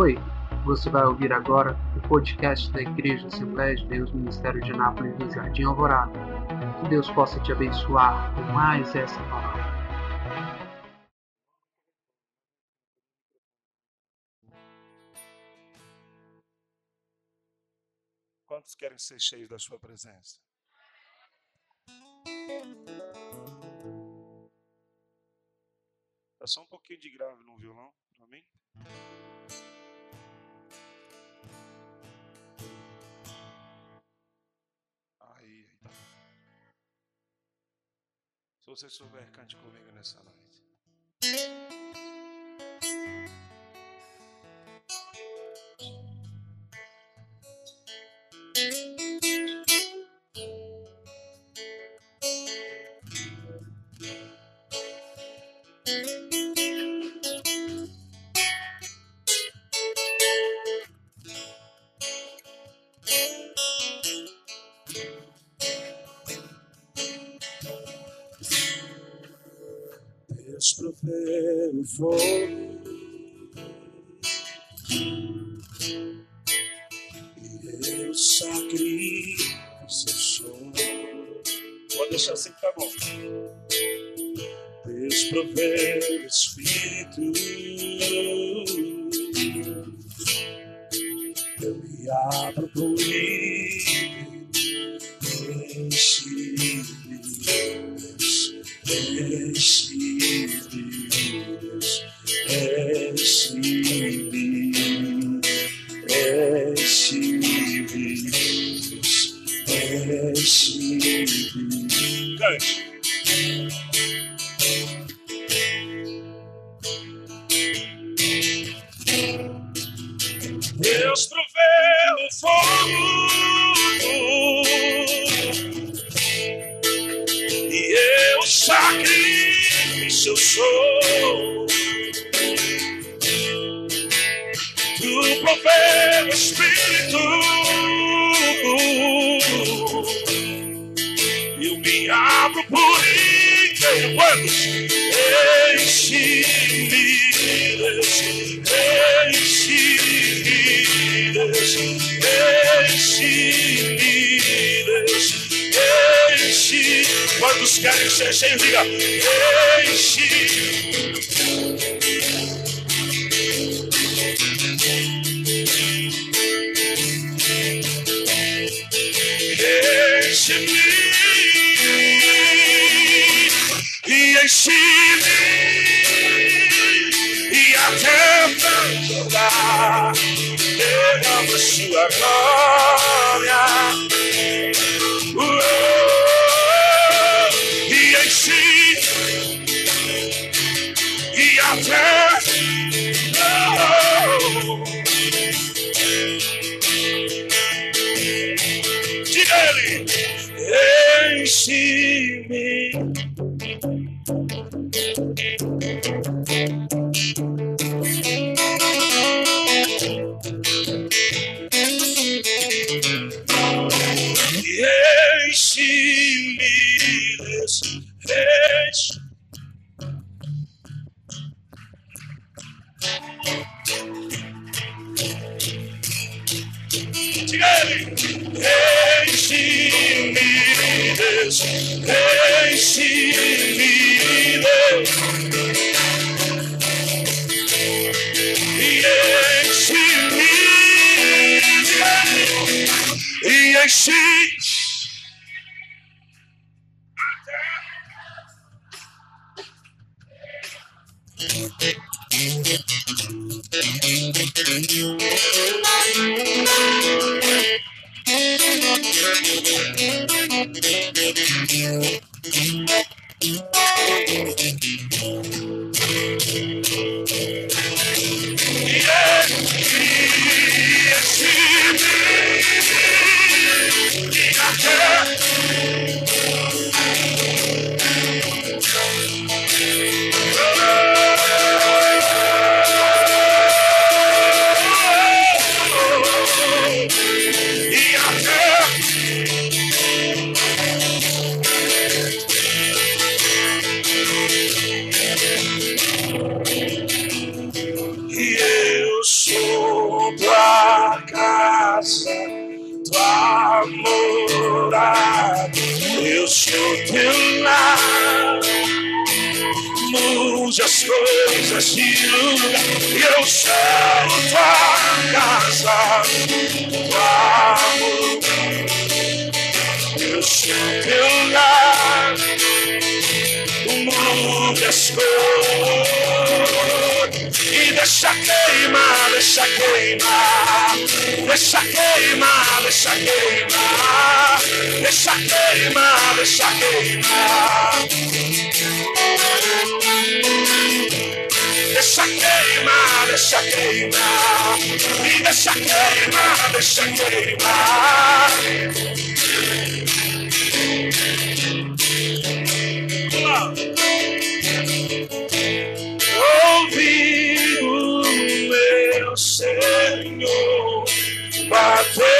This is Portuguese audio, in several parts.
Oi, você vai ouvir agora o podcast da Igreja Assembleia de Deus Ministério de Nápoles do Jardim Alvorada. Que Deus possa te abençoar com mais essa palavra. Quantos querem ser cheios da sua presença? Dá só um pouquinho de grave no violão, mim. Se você souber, cante comigo nessa noite. Pode deixar assim que tá bom. Deus provê Quantos querem ser cheios? Diga, enche. Enche-me e enche-me E good. He the Shakema, the Shakema, the Shakema, the Shakema, the Shakema, the Shakema. The Shakema, the Shakema, the Shakema, the Shakema. I.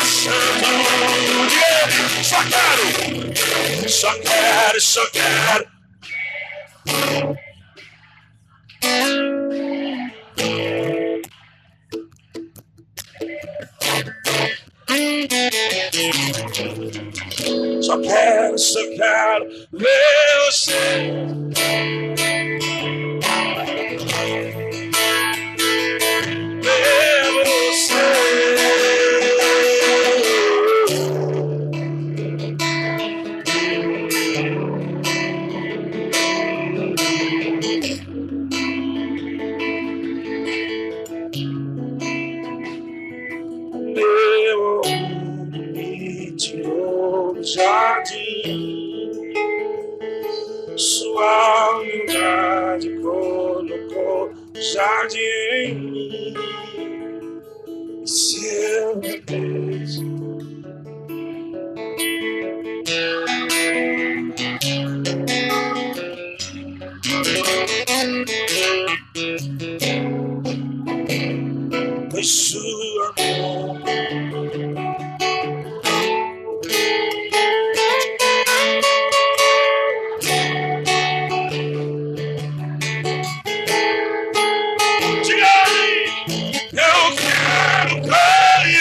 Ooh, yeah. Suck at it. Suck at it. Suck at it. Suck at it. jardim, sua humildade colocou jardim em mim. Seu me beijo, foi sua mão.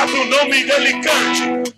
sabe o nome dele cante.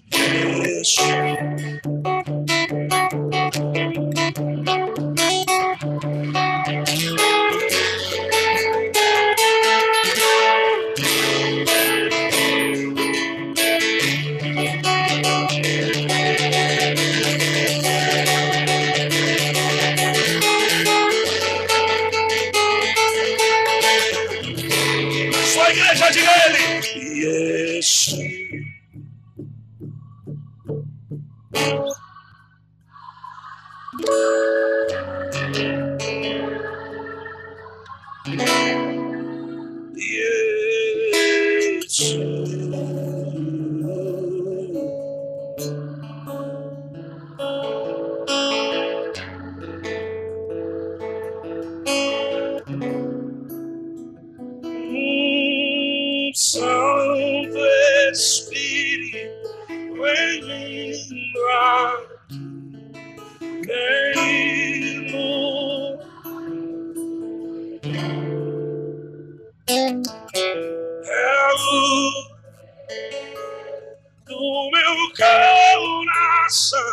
Coração.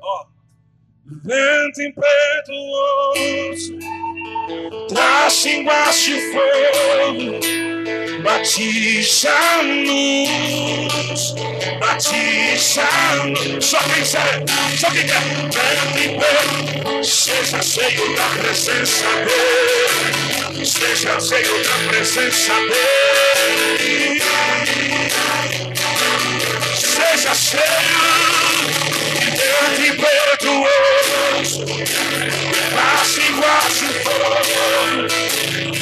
Ó. Vento impetuoso, traz embaixo fogo, batiza a luz, batiza a luz. Só quem quer, só quem quer, impetuoso, seja cheio da presença dele, seja cheio da presença dele, seja cheio. Vento impetuoso, passa igual se fogo,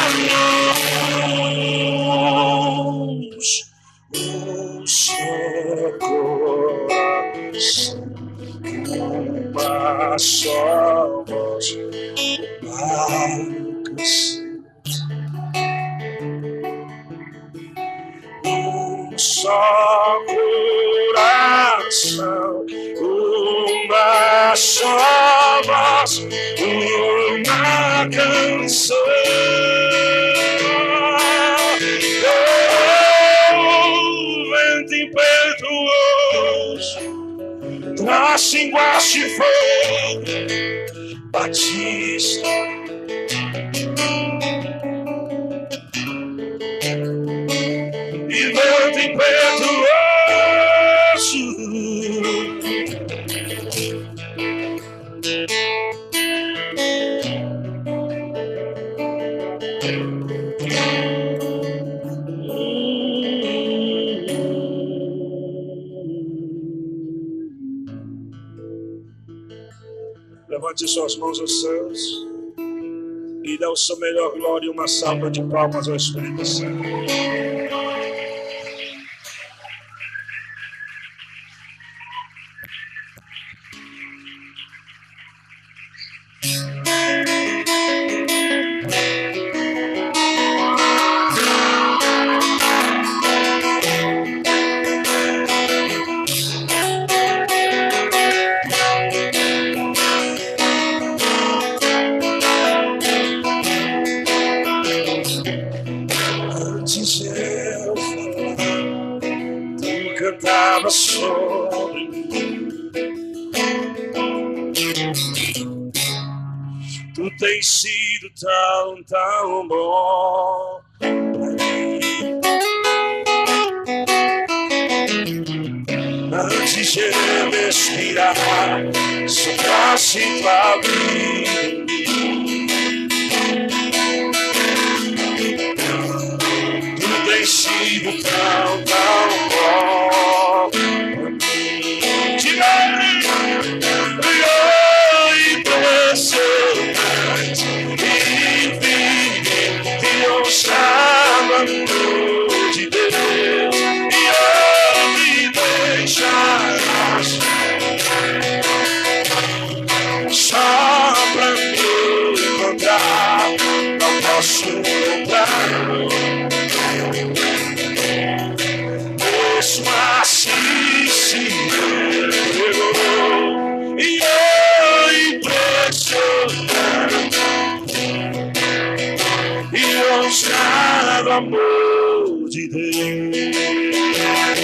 voz, uma canção. Um só coração, uma só voz, uma canção. Embaixo de fogo, batista. E vento impetuoso. Levante suas mãos aos céus e dê o seu melhor glória e uma salva de palmas ao Espírito Santo. Amor de Deus.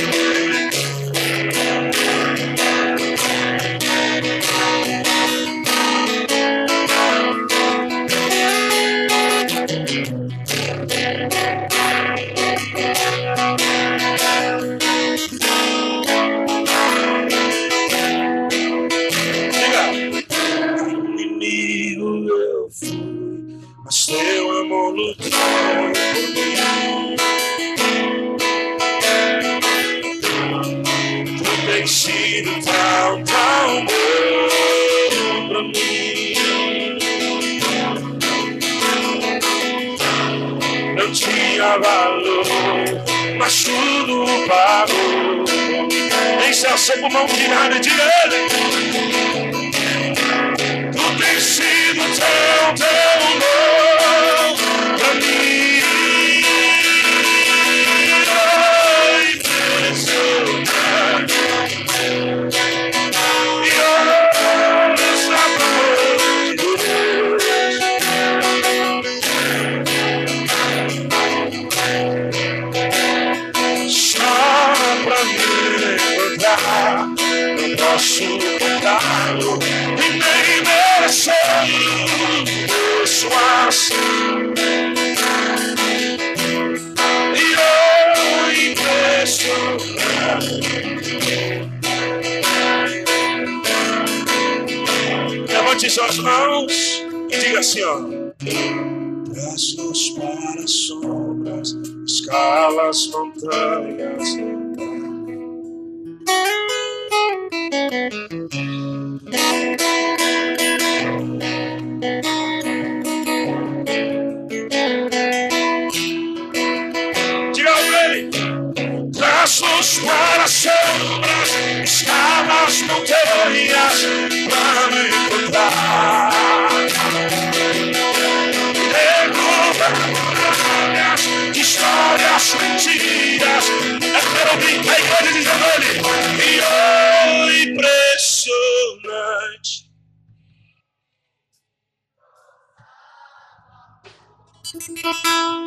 Oh,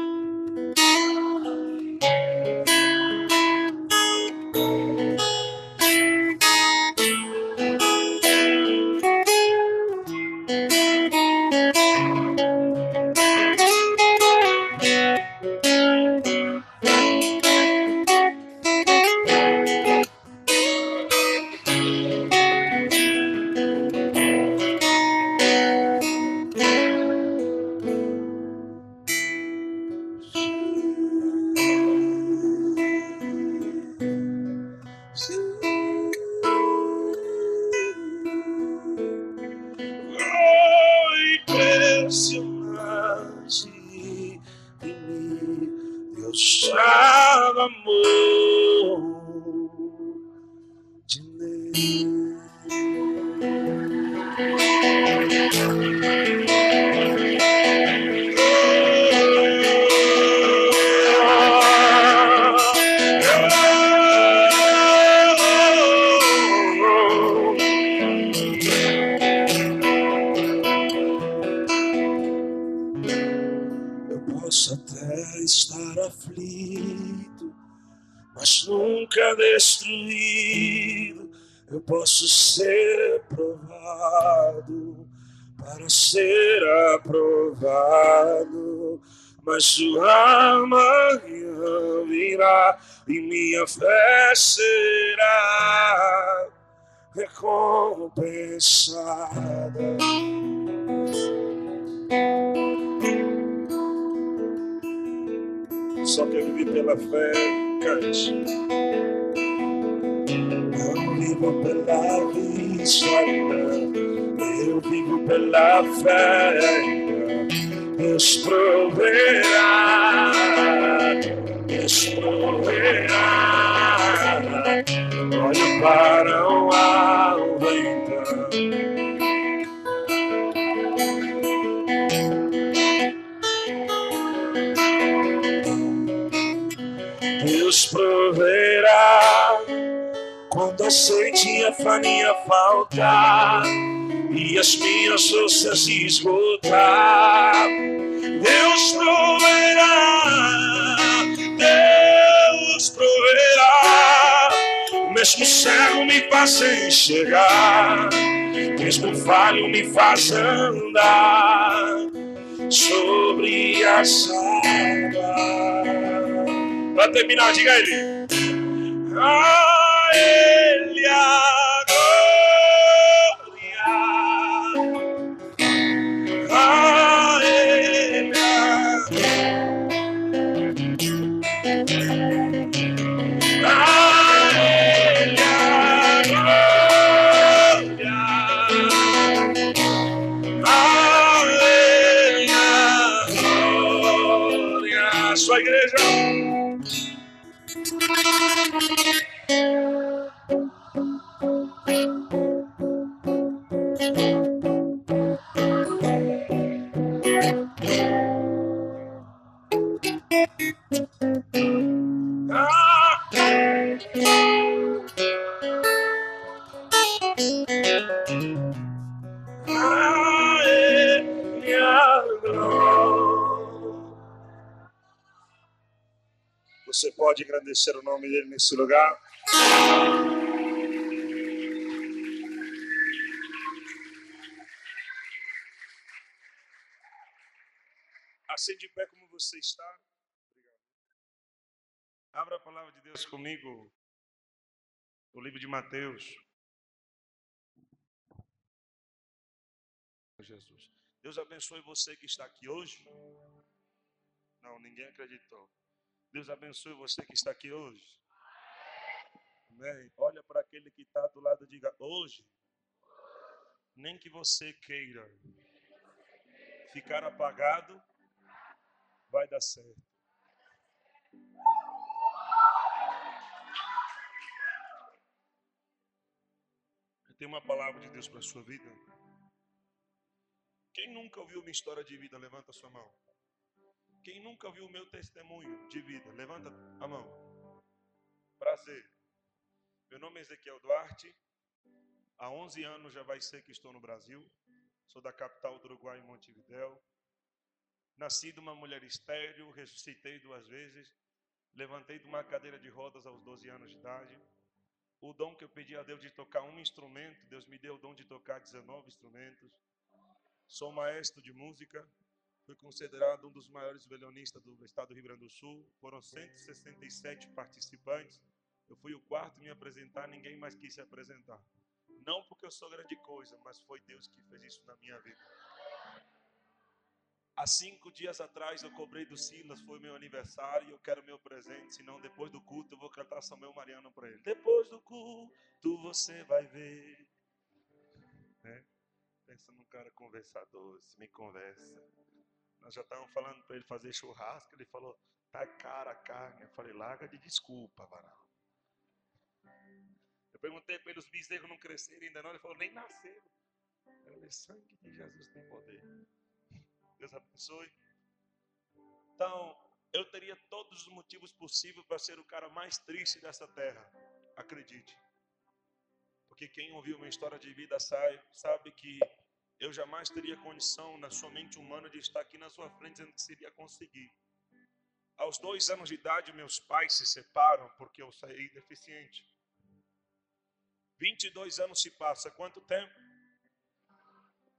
Mas sua manhã virá e minha fé será recompensada. Só que eu vivi pela fé, cante. Não vivo pela vista, eu vivo pela fé. Deus proverá, Deus proverá. Olho para o alto então. Deus proverá quando a sede e a farinha faltar e as minhas forças esgotar. Deus proverá, Deus proverá. Mesmo cego me faz enxergar, mesmo falho me faz andar sobre as águas. Para terminar, diga ele. A ele a Você pode agradecer o nome dele nesse lugar? Assim de pé como você está. Abra a palavra de Deus comigo. O livro de Mateus. Jesus. Deus abençoe você que está aqui hoje. Não, ninguém acreditou. Deus abençoe você que está aqui hoje. Amém. Olha para aquele que está do lado e diga: hoje, nem que você queira ficar apagado, vai dar certo. Eu tenho uma palavra de Deus para a sua vida. Quem nunca ouviu minha história de vida, levanta a sua mão. Quem nunca ouviu o meu testemunho de vida, levanta a mão. Prazer. Meu nome é Ezequiel Duarte. Há 11 anos já vai ser que estou no Brasil. Sou da capital do Uruguai, em Montevidéu. Nasci de uma mulher estéril, ressuscitei duas vezes. Levantei de uma cadeira de rodas aos 12 anos de idade. O dom que eu pedi a Deus de tocar um instrumento, Deus me deu o dom de tocar 19 instrumentos. Sou maestro de música, fui considerado um dos maiores violonistas do estado do Rio Grande do Sul. Foram 167 participantes. Eu fui o quarto a me apresentar, ninguém mais quis se apresentar. Não porque eu sou grande coisa, mas foi Deus que fez isso na minha vida. Há cinco dias atrás eu cobrei do Silas, foi meu aniversário e eu quero meu presente, senão depois do culto eu vou cantar Samuel Mariano para ele. Depois do culto você vai ver. Né? Pensa num cara conversador, se me conversa. Nós já estávamos falando para ele fazer churrasco, ele falou, tá cara a carne. Eu falei, larga de desculpa, varão. Eu perguntei para ele, os bezerros não cresceram ainda não, ele falou, nem nasceram. Eu falei, sangue de Jesus tem poder. Deus abençoe. Então, eu teria todos os motivos possíveis para ser o cara mais triste dessa terra. Acredite. Porque quem ouviu minha história de vida sabe, sabe que eu jamais teria condição na sua mente humana de estar aqui na sua frente dizendo que seria conseguir. Aos dois anos de idade, meus pais se separam porque eu saí deficiente. 22 anos se passa. Quanto tempo?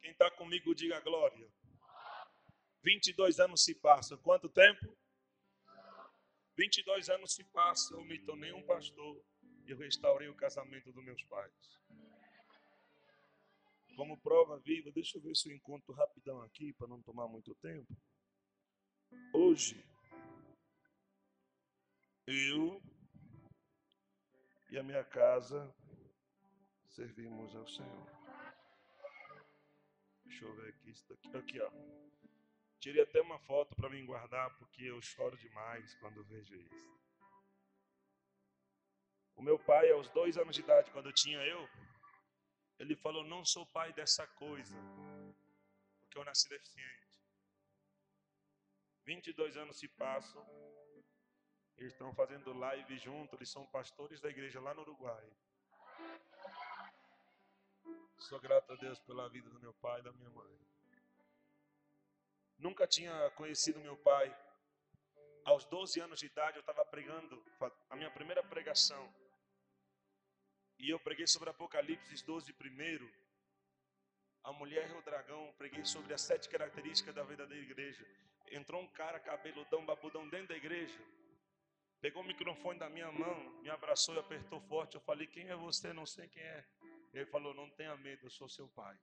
Quem está comigo, diga glória. 22 anos se passam. Quanto tempo? 22 anos se passam. Eu me tornei um pastor. E restaurei o casamento dos meus pais. Como prova viva, deixa eu ver se eu encontro rapidão aqui, para não tomar muito tempo. Hoje, eu e a minha casa servimos ao Senhor. Deixa eu ver aqui, aqui, aqui ó. Tirei até uma foto para mim guardar, porque eu choro demais quando vejo isso. O meu pai, aos dois anos de idade, quando eu tinha eu, ele falou: Não sou pai dessa coisa, porque eu nasci deficiente. 22 anos se passam, eles estão fazendo live junto, eles são pastores da igreja lá no Uruguai. Sou grato a Deus pela vida do meu pai e da minha mãe. Nunca tinha conhecido meu pai. Aos 12 anos de idade eu estava pregando a minha primeira pregação. E eu preguei sobre Apocalipse 12 primeiro. A mulher e o dragão, preguei sobre as sete características da verdadeira igreja. Entrou um cara cabeludão, babudão dentro da igreja. Pegou o microfone da minha mão, me abraçou e apertou forte. Eu falei: Quem é você? Não sei quem é. Ele falou: Não tenha medo, eu sou seu pai.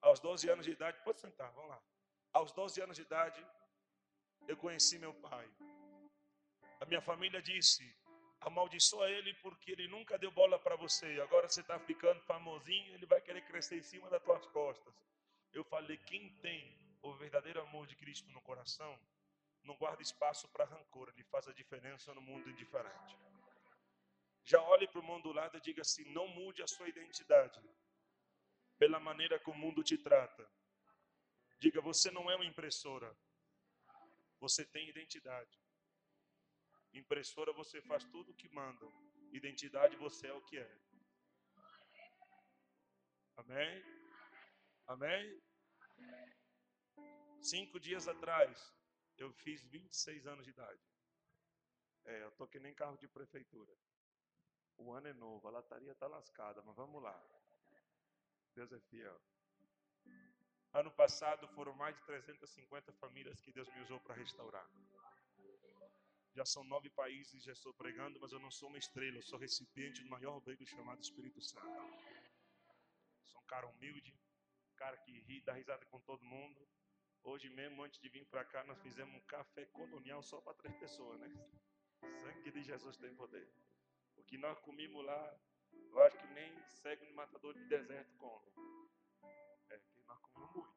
Aos 12 anos de idade, pode sentar, vamos lá. Aos 12 anos de idade, eu conheci meu pai. A minha família disse: amaldiçoa ele porque ele nunca deu bola para você. Agora você está ficando famosinho, ele vai querer crescer em cima das tuas costas. Eu falei: quem tem o verdadeiro amor de Cristo no coração, não guarda espaço para rancor, ele faz a diferença no mundo indiferente. Já olhe para o mundo do lado e diga assim: não mude a sua identidade pela maneira como o mundo te trata. Diga: você não é uma impressora, você tem identidade. Impressora você faz tudo o que mandam. Identidade você é o que é. Amém? Amém? Cinco dias atrás, eu fiz 26 anos de idade. É, eu tô que nem carro de prefeitura. O ano é novo, a lataria está lascada, mas vamos lá. Deus é fiel. Ano passado foram mais de 350 famílias que Deus me usou para restaurar. Já são nove países, já estou pregando, mas eu não sou uma estrela, eu sou recipiente do maior bem chamado Espírito Santo. Sou um cara humilde, um cara que ri, dá risada com todo mundo. Hoje mesmo, antes de vir para cá, nós fizemos um café colonial só para três pessoas, né? Sangue de Jesus tem poder. O que nós comimos lá, eu acho que nem cego de matador de deserto come. É, que nós comemos muito.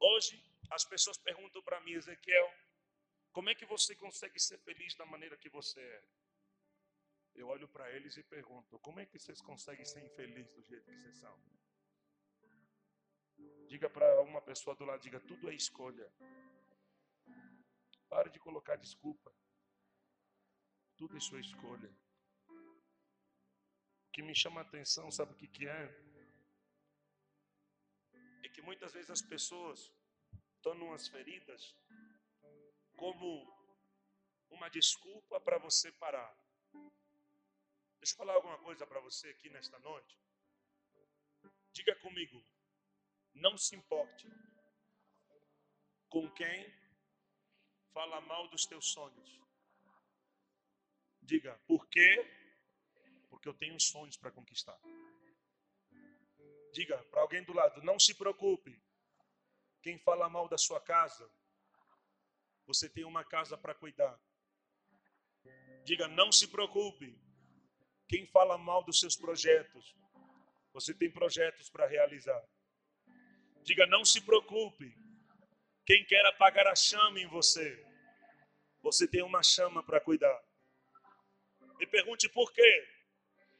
Hoje, as pessoas perguntam para mim, Ezequiel, como é que você consegue ser feliz da maneira que você é? Eu olho para eles e pergunto: como é que vocês conseguem ser infelizes do jeito que vocês são? Diga para uma pessoa do lado: diga, tudo é escolha. Pare de colocar desculpa. Tudo é sua escolha. O que me chama a atenção, sabe o que, que é? É que muitas vezes as pessoas estão numas feridas como uma desculpa para você parar. Deixa eu falar alguma coisa para você aqui nesta noite. Diga comigo, não se importe com quem fala mal dos teus sonhos. Diga, por quê? Porque eu tenho sonhos para conquistar. Diga para alguém do lado, não se preocupe. Quem fala mal da sua casa, você tem uma casa para cuidar. Diga, não se preocupe. Quem fala mal dos seus projetos, você tem projetos para realizar. Diga, não se preocupe. Quem quer apagar a chama em você, você tem uma chama para cuidar. E pergunte por quê?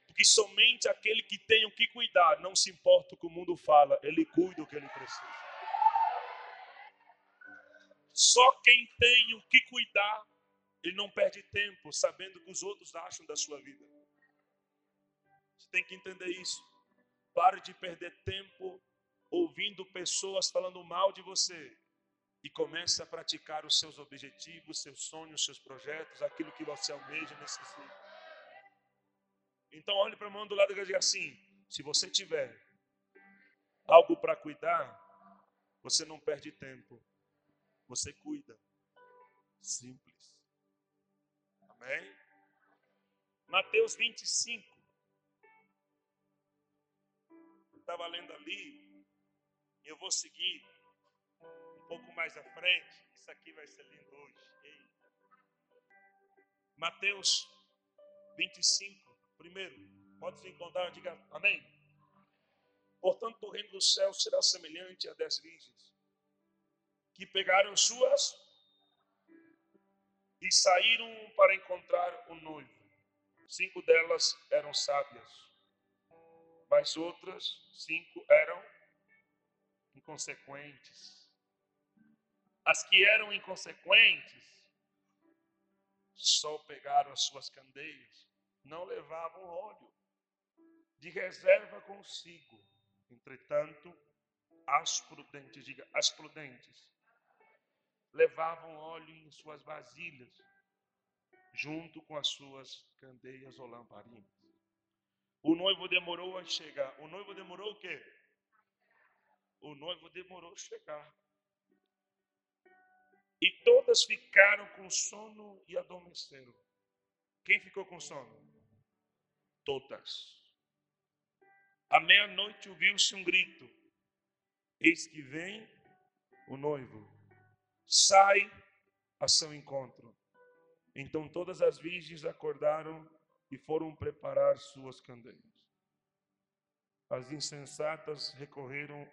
Porque somente aquele que tem o que cuidar, não se importa o que o mundo fala, ele cuida o que ele precisa. Só quem tem o que cuidar, ele não perde tempo sabendo o que os outros acham da sua vida. Você tem que entender isso. Pare de perder tempo ouvindo pessoas falando mal de você e comece a praticar os seus objetivos, seus sonhos, seus projetos, aquilo que você almeja e necessita. Então olhe para a mão do lado e diga assim: se você tiver algo para cuidar, você não perde tempo. Você cuida. Simples. Amém? Mateus 25. Estava lendo ali. E eu vou seguir um pouco mais à frente. Isso aqui vai ser lindo hoje. Ei. Mateus 25. Primeiro, pode se encontrar, diga amém. Portanto, o reino do céu será semelhante a dez virgens que pegaram suas e saíram para encontrar o noivo. Cinco delas eram sábias, mas outras cinco eram inconsequentes. As que eram inconsequentes só pegaram as suas candeias, não levavam óleo de reserva consigo. Entretanto, as prudentes, diga, as prudentes, levavam óleo em suas vasilhas, junto com as suas candeias ou lamparinas. O noivo demorou a chegar. O noivo demorou o quê? O noivo demorou a chegar. E todas ficaram com sono e adormeceram. Quem ficou com sono? Todas. À meia-noite ouviu-se um grito: Eis que vem o noivo. Sai a seu encontro. Então todas as virgens acordaram e foram preparar suas candeias. As insensatas recorreram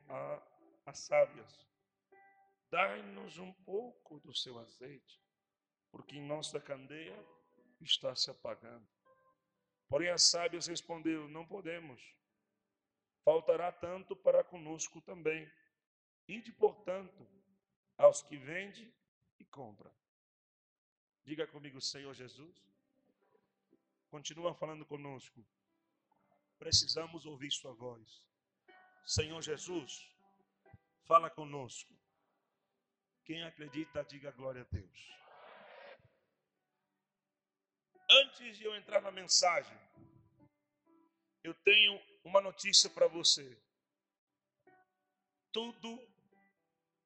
às sábias. Dai-nos um pouco do seu azeite, porque em nossa candeia está se apagando. Porém as sábias responderam: Não podemos faltará tanto para conosco também. Ide, portanto, aos que vende e compra. Diga comigo, Senhor Jesus. Continua falando conosco. Precisamos ouvir Sua voz. Senhor Jesus, fala conosco. Quem acredita, diga glória a Deus. Antes de eu entrar na mensagem, eu tenho uma notícia para você. Tudo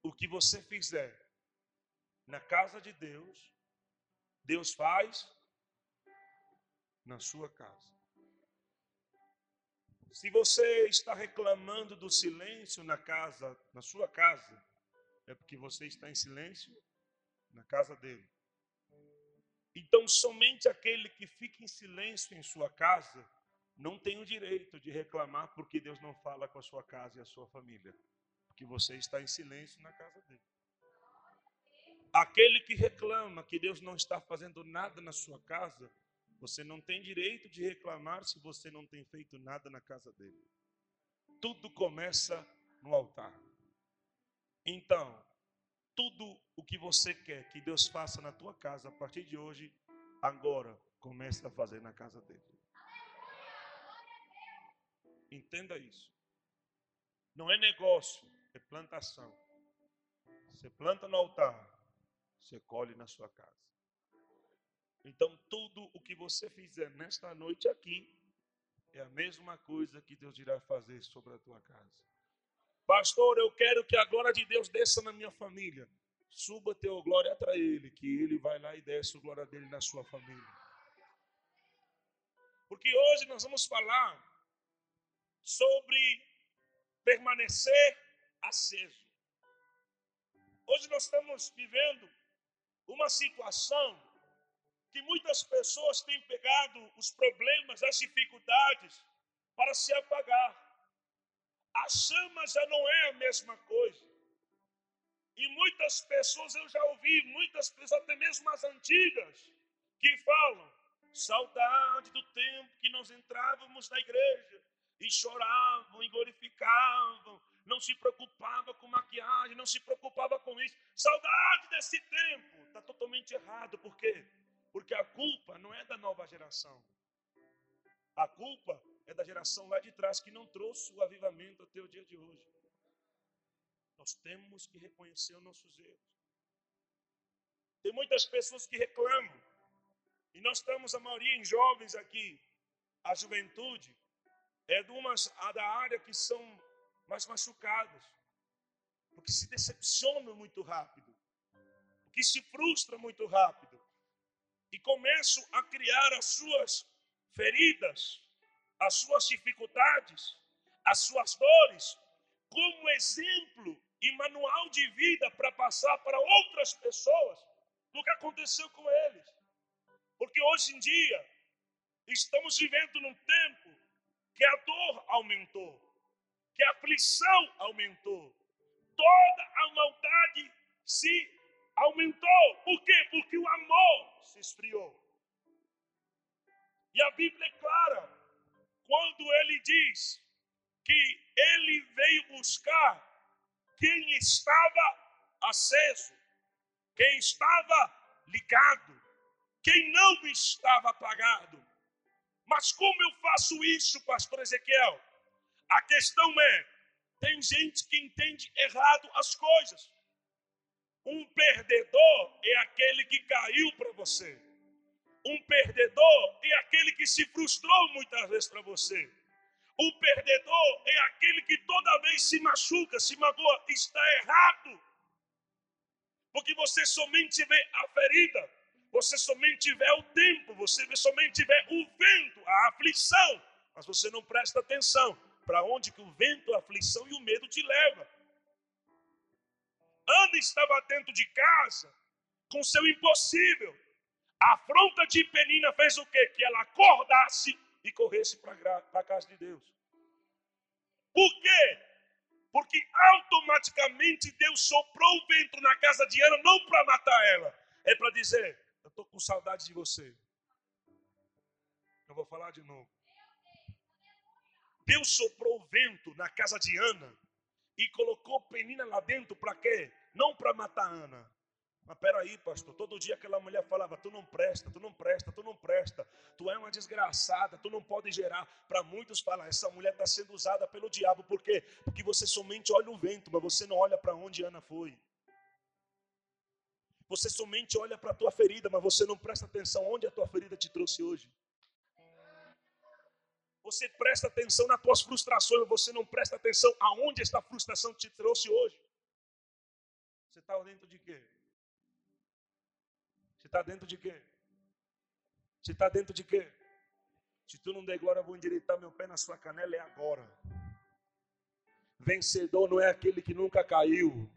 o que você fizer na casa de Deus, Deus faz na sua casa. Se você está reclamando do silêncio na casa, na sua casa, é porque você está em silêncio na casa dele. Então, somente aquele que fica em silêncio em sua casa não tem o direito de reclamar porque Deus não fala com a sua casa e a sua família, porque você está em silêncio na casa dele. Aquele que reclama que Deus não está fazendo nada na sua casa, você não tem direito de reclamar se você não tem feito nada na casa dele. Tudo começa no altar. Então, tudo o que você quer que Deus faça na tua casa a partir de hoje, agora comece a fazer na casa dele. Entenda isso. Não é negócio, é plantação. Você planta no altar, você colhe na sua casa. Então, tudo o que você fizer nesta noite aqui é a mesma coisa que Deus irá fazer sobre a tua casa. Pastor, eu quero que a glória de Deus desça na minha família. Suba teu glória para Ele, que Ele vai lá e desce a glória dele na sua família. Porque hoje nós vamos falar sobre permanecer aceso. Hoje nós estamos vivendo uma situação que muitas pessoas têm pegado os problemas, as dificuldades para se apagar. A chama já não é a mesma coisa. E muitas pessoas, eu já ouvi, muitas pessoas, até mesmo as antigas, que falam: saudade do tempo que nós entrávamos na igreja, e choravam e glorificavam, não se preocupava com maquiagem, não se preocupava com isso. Saudade desse tempo. Está totalmente errado. Por quê? Porque a culpa não é da nova geração. A culpa é da geração lá de trás que não trouxe o avivamento até o dia de hoje. Nós temos que reconhecer os nossos erros. Tem muitas pessoas que reclamam. E nós estamos, a maioria, em jovens aqui. A juventude é de umas da área que são mas machucadas, porque se decepcionam muito rápido, porque se frustram muito rápido e começam a criar as suas feridas, as suas dificuldades, as suas dores, como exemplo e manual de vida para passar para outras pessoas do que aconteceu com eles. Porque hoje em dia estamos vivendo num tempo que a dor aumentou, que a aflição aumentou, toda a maldade se aumentou. Por quê? Porque o amor se esfriou. E a Bíblia é clara quando ele diz que ele veio buscar quem estava aceso, quem estava ligado, quem não estava apagado. Mas como eu faço isso, pastor Ezequiel? A questão é: tem gente que entende errado as coisas. Um perdedor é aquele que caiu para você. Um perdedor é aquele que se frustrou muitas vezes para você. Um perdedor é aquele que toda vez se machuca, se magoa. Está errado. Porque você somente vê a ferida, você somente vê o tempo, você somente vê o vento, a aflição, mas você não presta atenção para onde que o vento, a aflição e o medo te leva. Ana estava dentro de casa com seu impossível. A afronta de Penina fez o quê? Que ela acordasse e corresse para a casa de Deus. Por quê? Porque automaticamente Deus soprou o vento na casa de Ana, não para matar ela, é para dizer: Eu estou com saudade de você. Eu vou falar de novo. Deus soprou o vento na casa de Ana e colocou Penina lá dentro para quê? Não para matar Ana, mas peraí, pastor, todo dia aquela mulher falava: Tu não presta, tu não presta, tu não presta, tu é uma desgraçada, tu não pode gerar. Para muitos falar, essa mulher está sendo usada pelo diabo, por quê? Porque você somente olha o vento, mas você não olha para onde Ana foi. Você somente olha para a tua ferida, mas você não presta atenção onde a tua ferida te trouxe hoje. Você presta atenção nas tuas frustrações, mas você não presta atenção aonde esta frustração te trouxe hoje. Você está dentro de quê? Você está dentro de quê? Você está dentro de quê? Se tu não der glória, eu vou endireitar meu pé na sua canela, é agora. Vencedor não é aquele que nunca caiu.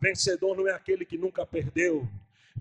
Vencedor não é aquele que nunca perdeu.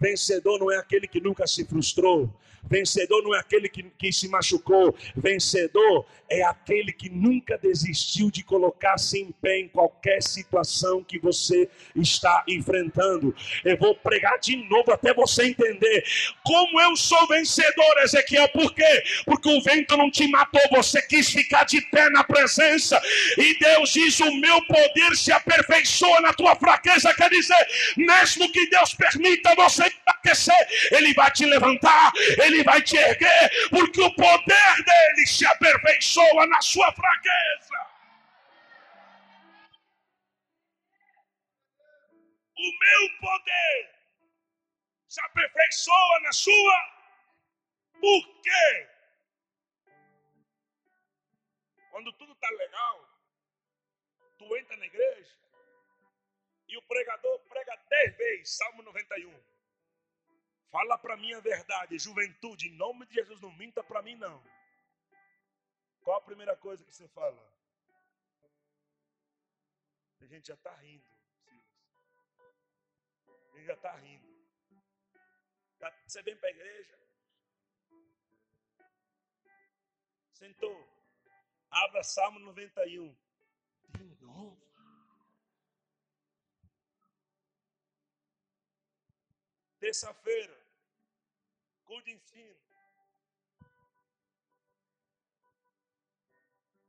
Vencedor não é aquele que nunca se frustrou. Vencedor não é aquele que, que se machucou. Vencedor é aquele que nunca desistiu de colocar-se em pé em qualquer situação que você está enfrentando. Eu vou pregar de novo até você entender como eu sou vencedor, Ezequiel. Por quê? Porque o vento não te matou, você quis ficar de pé na presença. E Deus diz: O meu poder se aperfeiçoa na tua fraqueza. Quer dizer, mesmo que Deus permita você enfraquecer, Ele vai te levantar, Ele vai te erguer, porque o poder dele se aperfeiçoa na sua fraqueza. O meu poder se aperfeiçoa na sua. Por quê? Quando tudo está legal, tu entra na igreja e o pregador prega dez vezes, Salmo 91. Fala para mim a verdade, juventude, em nome de Jesus, não minta para mim não. Qual a primeira coisa que você fala? A gente já está rindo. A gente já está rindo. Você vem para a igreja? Sentou. Abra Salmo 91. De novo. Terça-feira culto de ensino.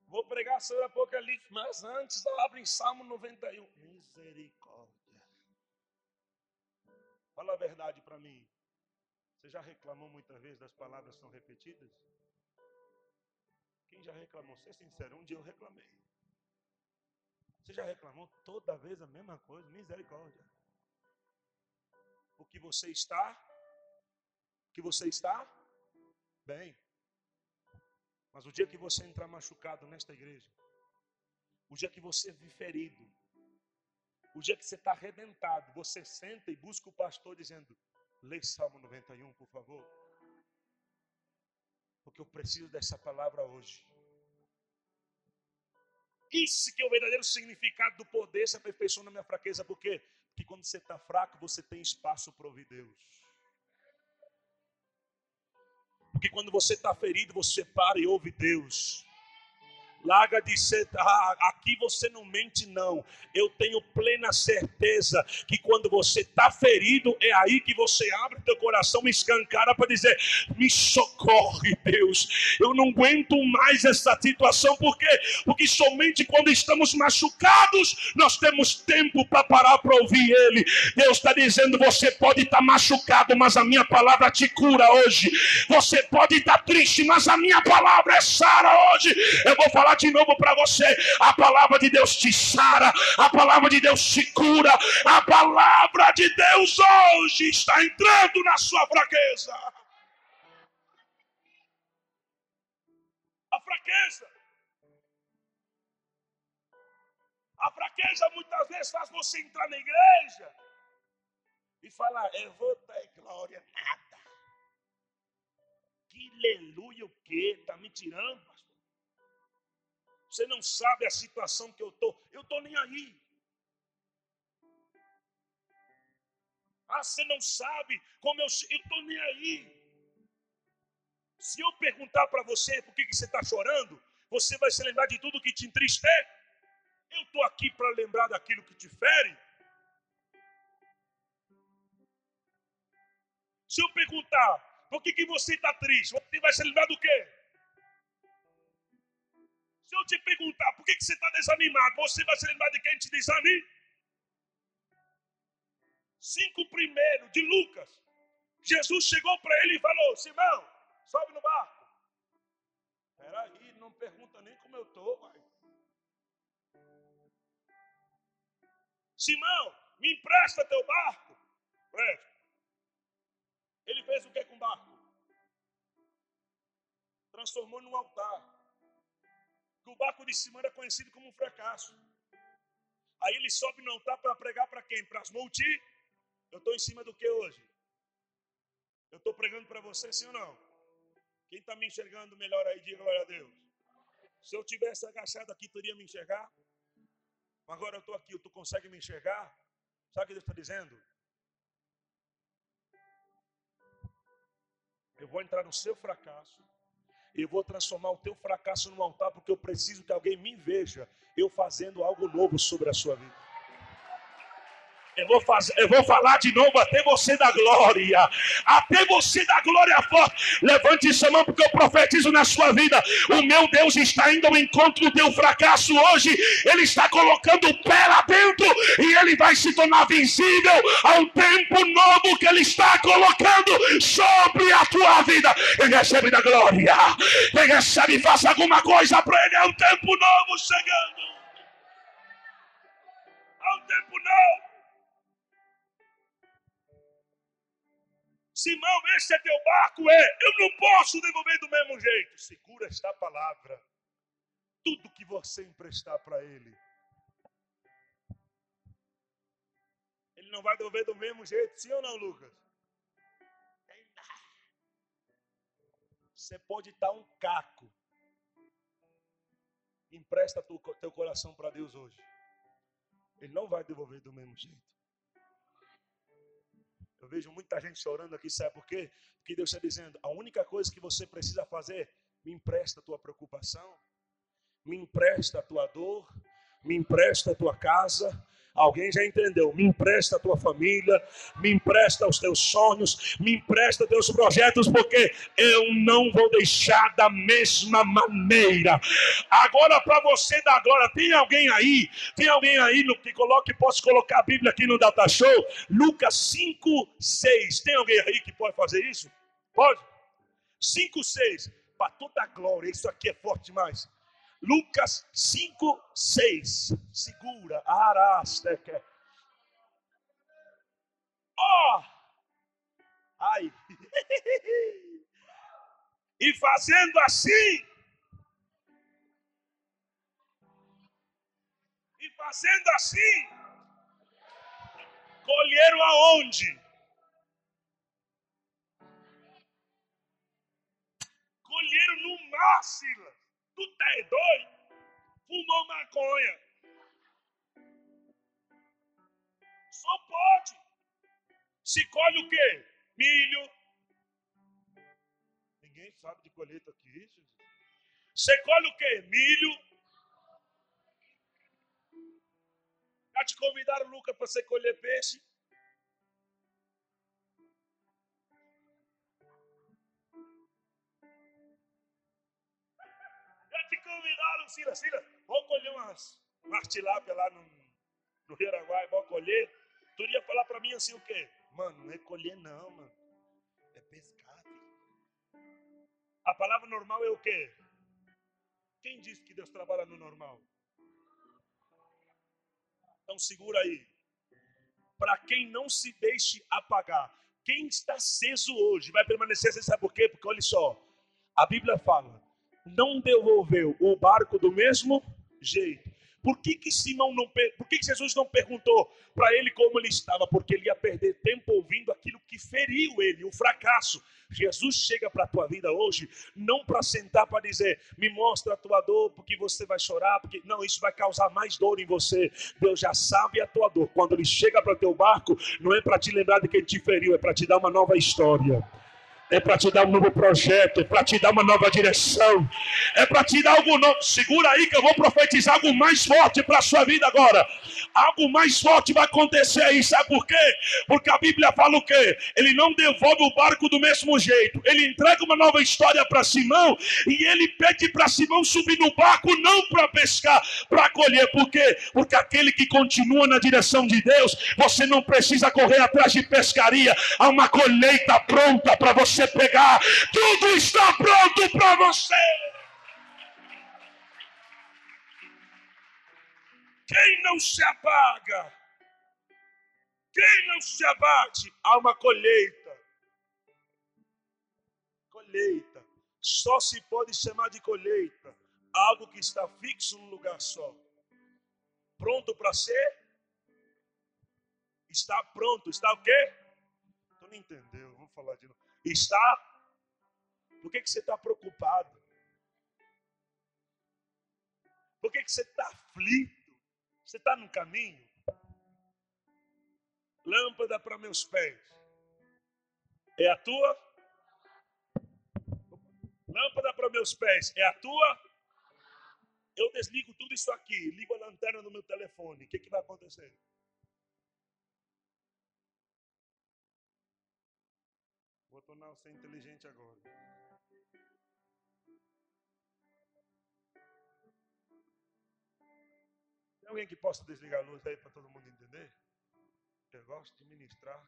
Vou pregar sobre Apocalipse, mas antes abre em Salmo 91. Misericórdia. Fala a verdade para mim. Você já reclamou muitas vezes das palavras que são repetidas? Quem já reclamou? Ser sincero, um dia eu reclamei. Você já reclamou toda vez a mesma coisa? Misericórdia. O que você está que você está bem. Mas o dia que você entrar machucado nesta igreja, o dia que você vive ferido, o dia que você está arrebentado, você senta e busca o pastor dizendo: Lê Salmo 91, por favor. Porque eu preciso dessa palavra hoje. Isso que é o verdadeiro significado do poder se aperfeiçoa na minha fraqueza. Por quê? Porque quando você está fraco, você tem espaço para ouvir Deus. Porque quando você está ferido, você para e ouve Deus. Larga de ser, ah, aqui você não mente, não. Eu tenho plena certeza que quando você está ferido, é aí que você abre teu coração escancara para dizer: Me socorre, Deus. Eu não aguento mais essa situação, por quê? Porque somente quando estamos machucados, nós temos tempo para parar para ouvir Ele. Deus está dizendo: Você pode estar tá machucado, mas a minha palavra te cura hoje. Você pode estar tá triste, mas a minha palavra é Sara hoje. Eu vou falar falar de novo para você: a palavra de Deus te sara, a palavra de Deus te cura, a palavra de Deus hoje está entrando na sua fraqueza. A fraqueza. A fraqueza muitas vezes faz você entrar na igreja e falar: Eu vou ter glória, nada. Que aleluia o quê? Está me tirando? Você não sabe a situação que eu estou. Eu estou nem aí. Ah, você não sabe como eu estou nem aí. Se eu perguntar para você por que, que você está chorando, você vai se lembrar de tudo que te entristece. Eu estou aqui para lembrar daquilo que te fere. Se eu perguntar por que, que você está triste, você vai se lembrar do quê? Se eu te perguntar por que, que você está desanimado, você vai se lembrar de quem te desanima? Cinco primeiro de Lucas. Jesus chegou para ele e falou: Simão, sobe no barco. Peraí, não pergunta nem como eu estou, vai. Simão, me empresta teu barco. Presta. Ele fez o que com o barco? Transformou num altar que o barco de Simão era conhecido como um fracasso. Aí ele sobe no altar para pregar para quem? Para as multi. Eu estou em cima do que hoje? Eu estou pregando para você, sim ou não? Quem está me enxergando melhor aí, diga glória a Deus. Se eu tivesse agachado aqui, tu iria me enxergar? Agora eu estou aqui, tu consegue me enxergar? Sabe o que Deus está dizendo? Eu vou entrar no seu fracasso e vou transformar o teu fracasso num altar, porque eu preciso que alguém me veja eu fazendo algo novo sobre a sua vida. Eu vou, fazer, eu vou falar de novo até você da glória. Até você da glória forte. Levante sua mão, porque eu profetizo na sua vida. O meu Deus está indo ao encontro do teu fracasso hoje. Ele está colocando o pé lá dentro. E ele vai se tornar visível a um tempo novo que ele está colocando sobre a tua vida. Quem recebe da glória. Quem recebe, faça alguma coisa para ele. É um tempo novo chegando. É um tempo novo. Simão, esse é teu barco? É, eu não posso devolver do mesmo jeito. Segura esta palavra. Tudo que você emprestar para ele, ele não vai devolver do mesmo jeito, sim ou não, Lucas? Você pode estar um caco. Empresta teu coração para Deus hoje. Ele não vai devolver do mesmo jeito. Eu vejo muita gente chorando aqui, sabe por quê? Porque Deus está dizendo: a única coisa que você precisa fazer, me empresta a tua preocupação, me empresta a tua dor, me empresta a tua casa, Alguém já entendeu? Me empresta a tua família, me empresta os teus sonhos, me empresta teus projetos, porque eu não vou deixar da mesma maneira. Agora, para você dar glória, tem alguém aí? Tem alguém aí no que coloque? Posso colocar a Bíblia aqui no Data Show? Lucas 5, 6. Tem alguém aí que pode fazer isso? Pode? 5, 6. Para toda a glória, isso aqui é forte demais. Lucas 5, 6. Segura. Arasteque. Ó. Oh. Ai. e fazendo assim. E fazendo assim, colheram aonde? Colheram no mar, Silas. Tu tá é doido? Fumou maconha. Só pode. Se colhe o quê? Milho. Ninguém sabe de colheita aqui, Jesus. Você colhe o quê? Milho. Já te convidaram, Lucas, para você colher peixe? Te convidaram, Sila, Sila, vamos colher umas, umas tilápia lá no, no Rio Araguai, vamos colher. Tu ia falar para mim assim o quê? Mano, não é colher não, mano. É pescar. A palavra normal é o quê? Quem disse que Deus trabalha no normal? Então segura aí. Para quem não se deixe apagar. Quem está aceso hoje vai permanecer aceso, sabe por quê? Porque olha só, a Bíblia fala, não devolveu o barco do mesmo jeito. Por que, que Simão não por que, que Jesus não perguntou para ele como ele estava? Porque ele ia perder tempo ouvindo aquilo que feriu ele, o fracasso. Jesus chega para a tua vida hoje, não para sentar para dizer, me mostra a tua dor, porque você vai chorar, porque não, isso vai causar mais dor em você. Deus já sabe a tua dor. Quando ele chega para teu barco, não é para te lembrar de quem te feriu, é para te dar uma nova história é para te dar um novo projeto, é para te dar uma nova direção, é para te dar algo novo. Segura aí que eu vou profetizar algo mais forte para a sua vida agora. Algo mais forte vai acontecer aí, sabe por quê? Porque a Bíblia fala o quê? Ele não devolve o barco do mesmo jeito, ele entrega uma nova história para Simão e ele pede para Simão subir no barco não para pescar, para colher. Por quê? Porque aquele que continua na direção de Deus, você não precisa correr atrás de pescaria, há uma colheita pronta para você você pegar, tudo está pronto para você. Quem não se apaga, quem não se abate, há uma colheita. Colheita. Só se pode chamar de colheita algo que está fixo num lugar só. Pronto para ser? Está pronto. Está o quê? Tu não entendeu. Vamos falar de novo. Está? Por que, que você está preocupado? Por que, que você está aflito? Você está no caminho? Lâmpada para meus pés. É a tua? Lâmpada para meus pés. É a tua? Eu desligo tudo isso aqui. Ligo a lanterna do meu telefone. O que, que vai acontecer? Tornar você inteligente agora. Tem alguém que possa desligar a luz aí para todo mundo entender? Eu gosto de ministrar.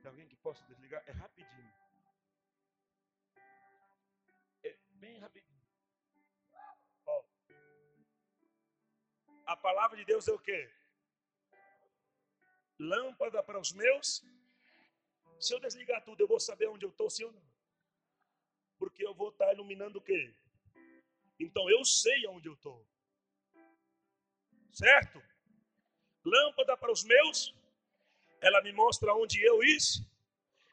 Tem alguém que possa desligar? É rapidinho. É bem rapidinho. Ó. A palavra de Deus é o quê? Lâmpada para os meus se eu desligar tudo, eu vou saber onde eu estou, sim ou não? Porque eu vou estar iluminando o quê? Então eu sei onde eu estou. Certo? Lâmpada para os meus, ela me mostra onde eu is,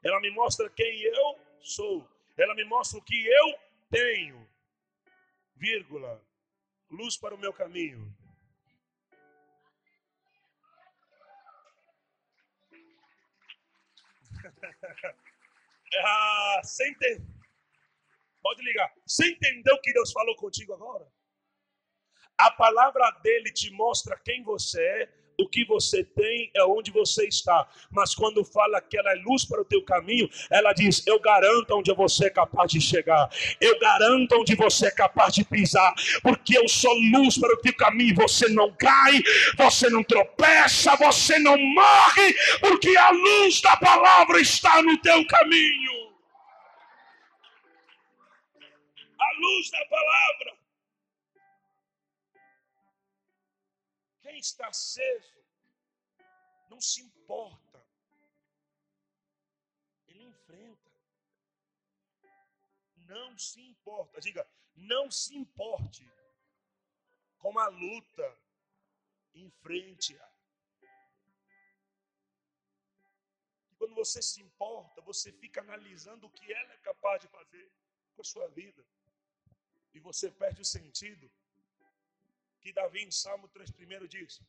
ela me mostra quem eu sou, ela me mostra o que eu tenho, vírgula, luz para o meu caminho. Ah, você? Pode ligar. Você entendeu o que Deus falou contigo agora? A palavra dele te mostra quem você é, o que você tem é onde você está. Mas quando fala que ela é luz para o teu caminho, ela diz: Eu garanto onde você é capaz de chegar. Eu garanto onde você é capaz de pisar. Porque eu sou luz para o teu caminho. Você não cai, você não tropeça, você não morre. Porque a luz da palavra está no teu caminho. A luz da palavra. Está aceso não se importa. Ele enfrenta. Não se importa. Diga, não se importe com a luta. frente. E quando você se importa, você fica analisando o que ela é capaz de fazer com a sua vida. E você perde o sentido que Davi em Salmo 3 primeiro diz: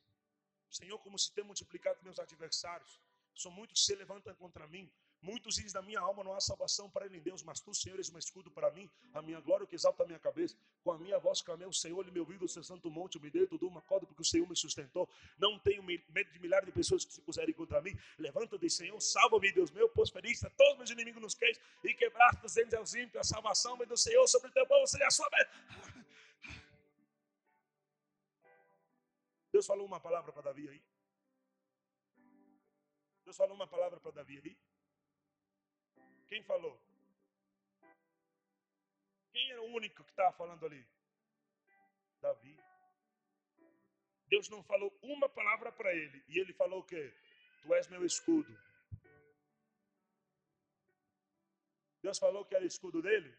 Senhor, como se tem multiplicado meus adversários, são muitos que se levantam contra mim, Muitos dizem da minha alma não há salvação para ele em Deus, mas tu, Senhor, és um escudo para mim, a minha glória que exalta a minha cabeça. Com a minha voz clamei o Senhor, ele me ouviu do seu santo monte, me dei tudo uma corda, porque o Senhor me sustentou. Não tenho medo de milhares de pessoas que se puserem contra mim. Levanta-te, Senhor, salva-me, Deus meu, pois feriste a todos meus inimigos nos queixos e quebraste os dentes aos ímpios. A salvação vem do Senhor sobre o teu povo, seja a sua Deus falou uma palavra para Davi aí. Deus falou uma palavra para Davi aí. Quem falou? Quem era o único que estava falando ali? Davi. Deus não falou uma palavra para ele. E ele falou o quê? Tu és meu escudo. Deus falou que era escudo dele.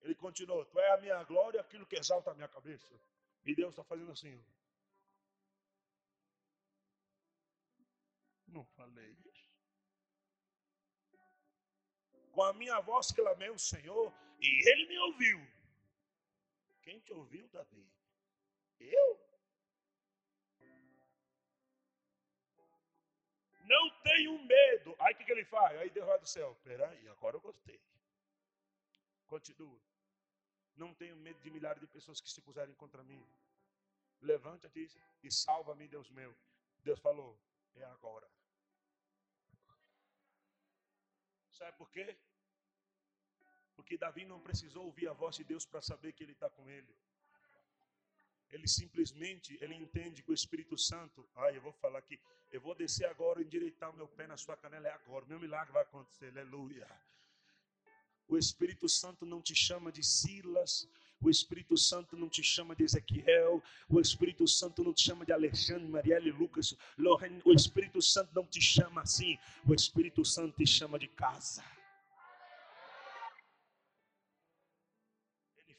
Ele continuou: Tu és a minha glória, aquilo que exalta a minha cabeça. E Deus está fazendo assim. Não falei com a minha voz clamei o Senhor e ele me ouviu. Quem te ouviu, Davi? Eu? Não tenho medo. Aí o que, que ele faz? Aí Deus vai do céu. Peraí, agora eu gostei. Continua. Não tenho medo de milhares de pessoas que se puserem contra mim. Levanta-te e salva-me, Deus meu. Deus falou: é agora. Sabe por quê? Porque Davi não precisou ouvir a voz de Deus para saber que ele está com ele. Ele simplesmente, ele entende que o Espírito Santo, ai, eu vou falar aqui, eu vou descer agora e endireitar o meu pé na sua canela, é agora, meu milagre vai acontecer, aleluia. O Espírito Santo não te chama de Silas, o Espírito Santo não te chama de Ezequiel, o Espírito Santo não te chama de Alexandre, Marielle, Lucas, Lorraine, o Espírito Santo não te chama assim, o Espírito Santo te chama de casa.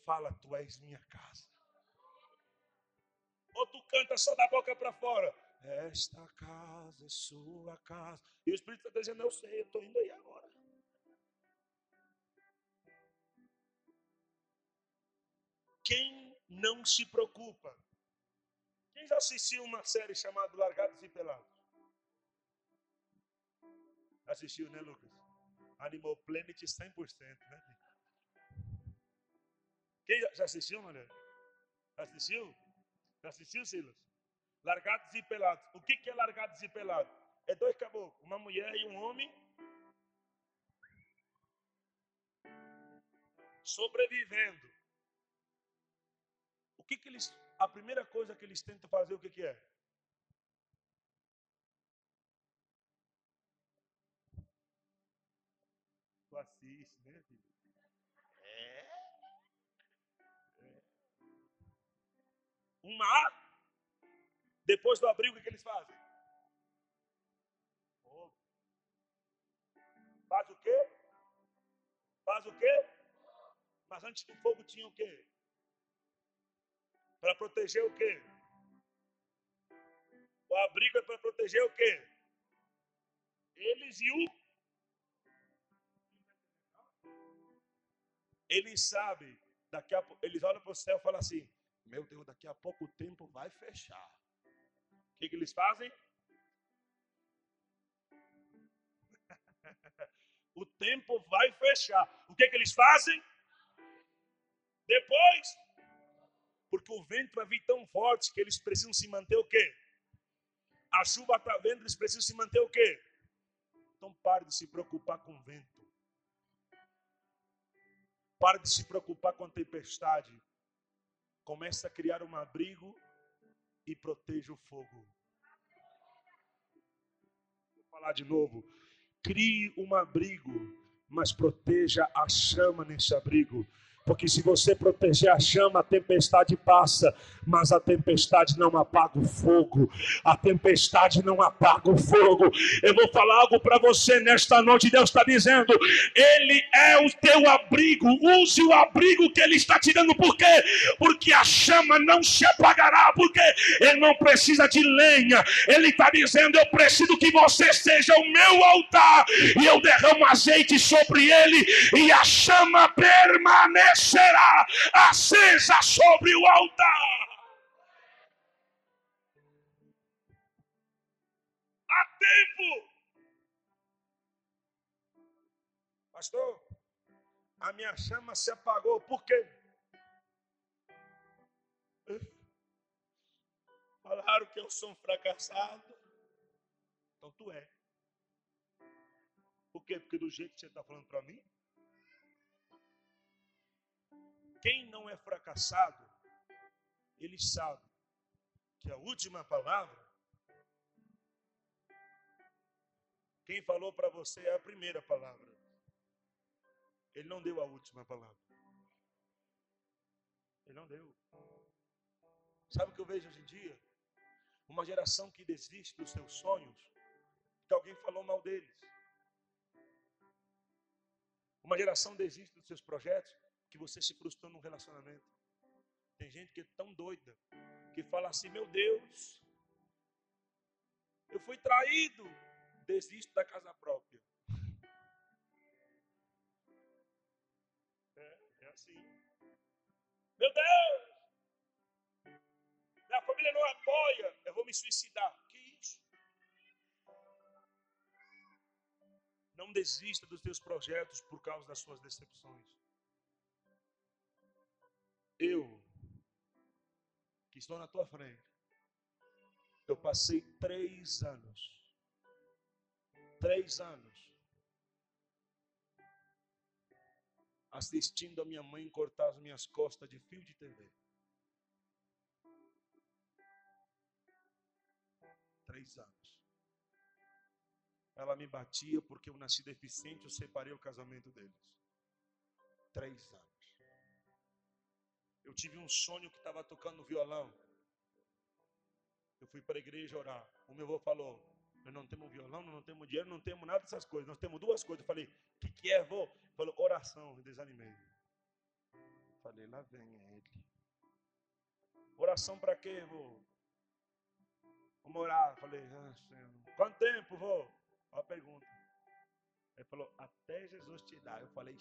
fala: Tu és minha casa. Ou tu canta só da boca para fora: Esta casa é sua casa. E o Espírito está dizendo: Eu sei, eu estou indo aí agora. Quem não se preocupa? Quem já assistiu uma série chamada Largados e Pelados? Assistiu, né, Lucas? Animal Planet 100%, né? Quem já assistiu, Mané? Assistiu? Já assistiu, Silas? Largados e pelados. O que, que é largados e pelados? É dois caboclos, uma mulher e um homem. Sobrevivendo. Que, que eles. A primeira coisa que eles tentam fazer, o que, que é? Tu assiste, né, filho? um mar, depois do abrigo, o que eles fazem? Fogo. Faz o quê? Faz o quê? Mas antes do fogo tinha o quê? Para proteger o quê? O abrigo é para proteger o quê? Eles e o. Eles sabem, daqui a eles olham para o céu e falam assim: meu Deus, daqui a pouco o tempo vai fechar. O que, que eles fazem? o tempo vai fechar. O que, que eles fazem? Depois, porque o vento vai vir tão forte que eles precisam se manter o quê? A chuva está vendo, eles precisam se manter o quê? Então pare de se preocupar com o vento. Pare de se preocupar com a tempestade. Comece a criar um abrigo e proteja o fogo. Vou falar de novo. Crie um abrigo, mas proteja a chama nesse abrigo. Porque se você proteger a chama, a tempestade passa, mas a tempestade não apaga o fogo. A tempestade não apaga o fogo. Eu vou falar algo para você nesta noite. Deus está dizendo: Ele é o teu abrigo. Use o abrigo que Ele está te dando. Por quê? Porque a chama não se apagará. Porque Ele não precisa de lenha. Ele está dizendo: Eu preciso que você seja o meu altar. E eu derramo azeite sobre ele. E a chama permanecerá acesa sobre o altar. Há tempo. Pastor, a minha chama se apagou. Por quê? Falaram que eu sou um fracassado. Então tu é. Por quê? Porque do jeito que você está falando para mim, quem não é fracassado, ele sabe que a última palavra, quem falou para você é a primeira palavra. Ele não deu a última palavra. Ele não deu. Sabe o que eu vejo hoje em dia? Uma geração que desiste dos seus sonhos, porque alguém falou mal deles. Uma geração desiste dos seus projetos que você se frustrou num relacionamento. Tem gente que é tão doida que fala assim: Meu Deus, eu fui traído, desisto da casa própria. É, é assim. Meu Deus, minha família não apoia, eu vou me suicidar. Não desista dos teus projetos por causa das suas decepções. Eu, que estou na tua frente, eu passei três anos, três anos, assistindo a minha mãe cortar as minhas costas de fio de TV. Três anos. Ela me batia porque eu nasci deficiente, eu separei o casamento deles. Três anos. Eu tive um sonho que estava tocando violão. Eu fui para a igreja orar. O meu avô falou: Nós não temos violão, não temos dinheiro, não temos nada dessas coisas. Nós temos duas coisas. Eu falei: O que, que é, vô? Ele falou: Oração. Eu desanimei. falei: Lá vem ele. Oração para quê, vô? Vamos orar. falei: ah, Senhor. Quanto tempo, vô? Olha a pergunta. Ele falou, até Jesus te dar. Eu falei,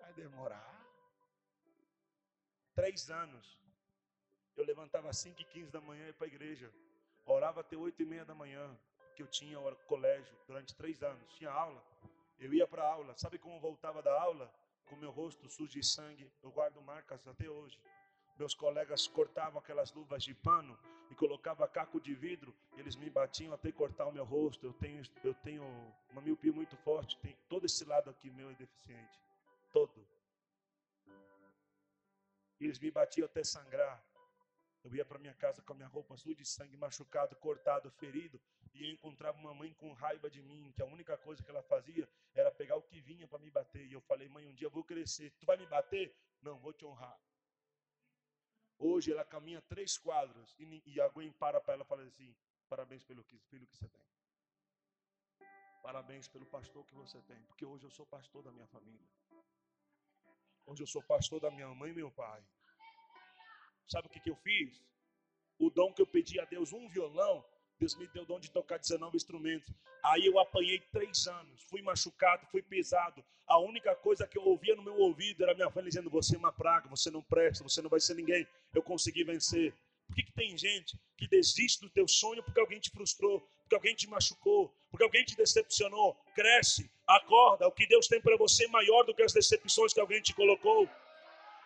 vai demorar. Três anos. Eu levantava às 5 e 15 da manhã e para a igreja. Orava até 8 e meia da manhã. Que eu tinha colégio durante três anos. Tinha aula. Eu ia para a aula. Sabe como eu voltava da aula? Com meu rosto sujo de sangue. Eu guardo marcas até hoje. Meus colegas cortavam aquelas luvas de pano e colocava caco de vidro, eles me batiam até cortar o meu rosto. Eu tenho, eu tenho uma miopia muito forte, tem todo esse lado aqui meu é deficiente, todo. Eles me batiam até sangrar. Eu ia para minha casa com a minha roupa suja de sangue, machucado, cortado, ferido, e eu encontrava uma mãe com raiva de mim, que a única coisa que ela fazia era pegar o que vinha para me bater. E eu falei, mãe, um dia eu vou crescer. Tu vai me bater? Não, vou te honrar. Hoje ela caminha três quadros e, e alguém para para ela e fala assim: parabéns pelo que, filho que você tem. Parabéns pelo pastor que você tem, porque hoje eu sou pastor da minha família. Hoje eu sou pastor da minha mãe e meu pai. Sabe o que, que eu fiz? O dom que eu pedi a Deus, um violão, Deus me deu o dom de tocar 19 instrumentos. Aí eu apanhei três anos, fui machucado, fui pesado. A única coisa que eu ouvia no meu ouvido era minha família dizendo: Você é uma praga, você não presta, você não vai ser ninguém. Eu consegui vencer. Por que, que tem gente que desiste do teu sonho porque alguém te frustrou, porque alguém te machucou, porque alguém te decepcionou? Cresce, acorda. O que Deus tem para você é maior do que as decepções que alguém te colocou.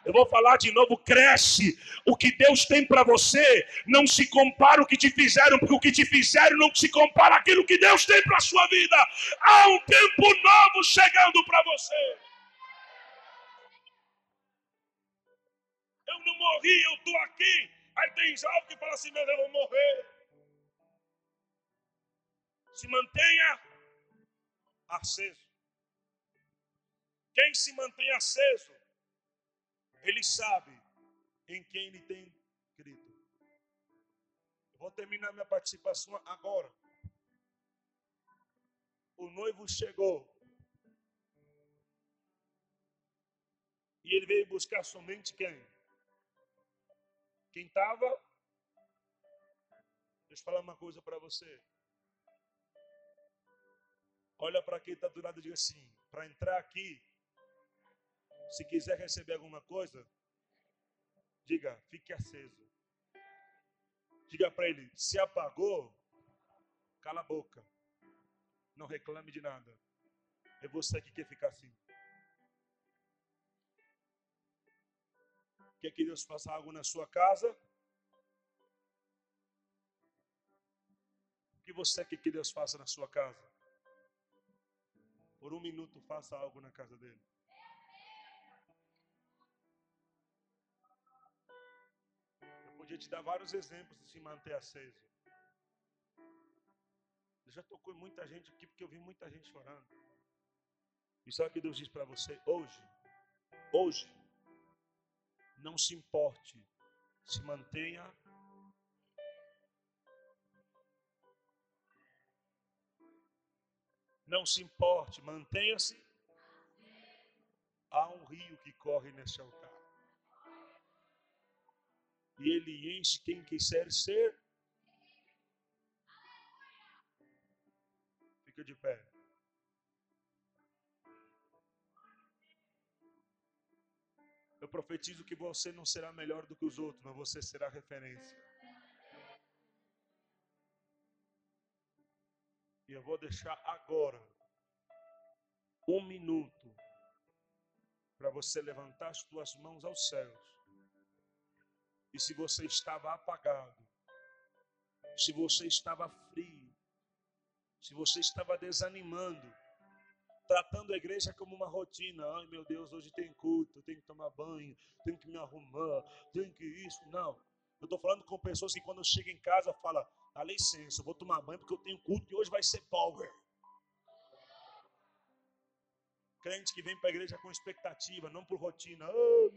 Eu vou falar de novo, cresce. O que Deus tem para você não se compara o que te fizeram, porque o que te fizeram não se compara aquilo que Deus tem para a sua vida. Há um tempo novo chegando para você. Eu não morri, eu estou aqui. Aí tem algo que fala assim, Deus, eu vou morrer. Se mantenha aceso. Quem se mantém aceso Ele sabe em quem ele tem crido. Eu vou terminar minha participação agora. O noivo chegou. E ele veio buscar somente quem? Quem estava? Deixa eu falar uma coisa para você. Olha para quem está do lado e diga assim: para entrar aqui, se quiser receber alguma coisa, diga, fique aceso. Diga para ele: se apagou, cala a boca. Não reclame de nada. É você que quer ficar assim. Quer que Deus faça algo na sua casa? O que você quer que Deus faça na sua casa? Por um minuto, faça algo na casa dele. Eu podia te dar vários exemplos de se manter aceso. Eu já tocou muita gente aqui porque eu vi muita gente chorando. E sabe o que Deus diz para você? Hoje, hoje, não se importe, se mantenha Não se importe, mantenha-se. Há um rio que corre nesse altar. E ele enche quem quiser ser. Fica de pé. Eu profetizo que você não será melhor do que os outros, mas você será referência. E eu vou deixar agora um minuto para você levantar as suas mãos aos céus. E se você estava apagado, se você estava frio, se você estava desanimando, tratando a igreja como uma rotina. Ai meu Deus, hoje tem culto, tenho que tomar banho, tenho que me arrumar, tenho que isso. Não. Eu estou falando com pessoas que quando chegam em casa falam, dá licença, eu vou tomar banho porque eu tenho culto e hoje vai ser power. Crente que vem para a igreja com expectativa, não por rotina. Oh,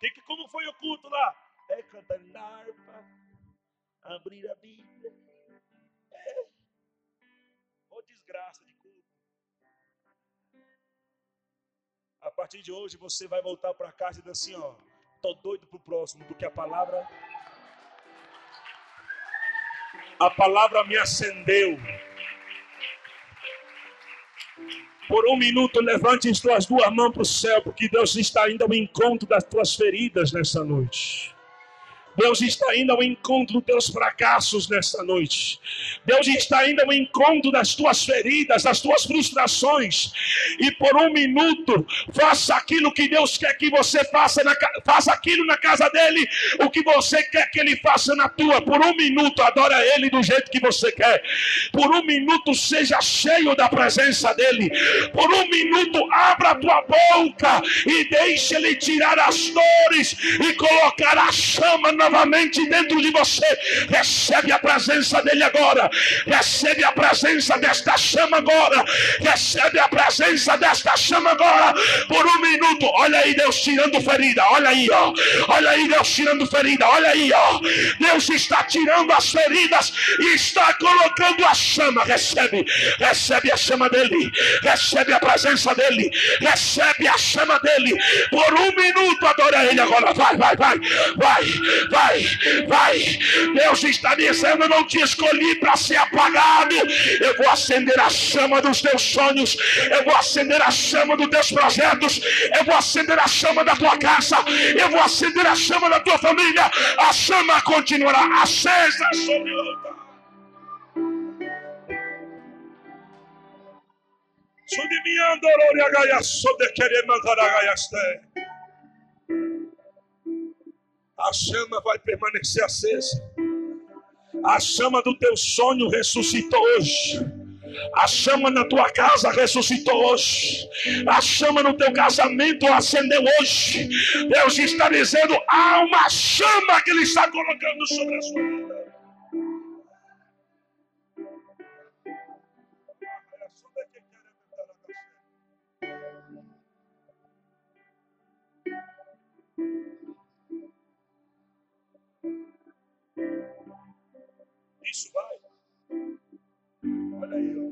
que, como foi o culto lá? É cantar na harpa, abrir a Bíblia. É. Oh, desgraça de culto. A partir de hoje você vai voltar para casa e dizer assim, ó, tô doido pro próximo, porque a palavra a palavra me acendeu. Por um minuto, levante as tuas duas mãos para o céu, porque Deus está indo ao encontro das tuas feridas nessa noite. Deus está indo ao encontro dos teus fracassos nesta noite. Deus está indo ao encontro das tuas feridas, das tuas frustrações. E por um minuto, faça aquilo que Deus quer que você faça, na, faça aquilo na casa dele, o que você quer que ele faça na tua. Por um minuto, adora ele do jeito que você quer. Por um minuto, seja cheio da presença dele. Por um minuto, abra a tua boca e deixe ele tirar as dores e colocar a chama na novamente dentro de você. Recebe a presença dele agora. Recebe a presença desta chama agora. Recebe a presença desta chama agora. Por um minuto. Olha aí Deus tirando ferida. Olha aí, ó. Olha aí Deus tirando ferida. Olha aí, ó. Deus está tirando as feridas e está colocando a chama. Recebe. Recebe a chama dele. Recebe a presença dele. Recebe a chama dele. Por um minuto adora ele agora. Vai, vai, vai. Vai, vai vai. Deus está dizendo: eu não te escolhi para ser apagado. Eu vou acender a chama dos teus sonhos. Eu vou acender a chama dos teus projetos. Eu vou acender a chama da tua casa. Eu vou acender a chama da tua família. A chama continuará acesa sobre o altar. Querer mandar a chama vai permanecer acesa. A chama do teu sonho ressuscitou hoje. A chama na tua casa ressuscitou hoje. A chama no teu casamento acendeu hoje. Deus está dizendo: há uma chama que Ele está colocando sobre a sua vida. Olha aí, ó.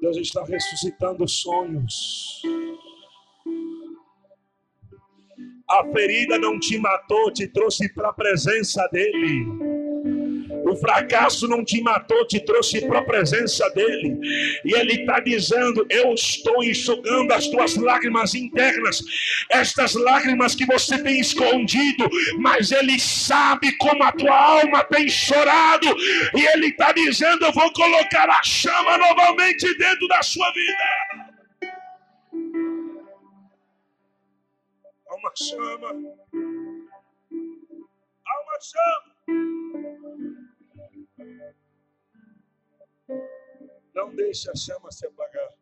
Deus está ressuscitando sonhos. A ferida não te matou, te trouxe para a presença dEle. O fracasso não te matou, te trouxe para a presença dele. E ele está dizendo: Eu estou enxugando as tuas lágrimas internas, estas lágrimas que você tem escondido, mas ele sabe como a tua alma tem chorado. E ele está dizendo: Eu vou colocar a chama novamente dentro da sua vida. Há uma chama. Há uma chama. Não deixe a chama se apagar.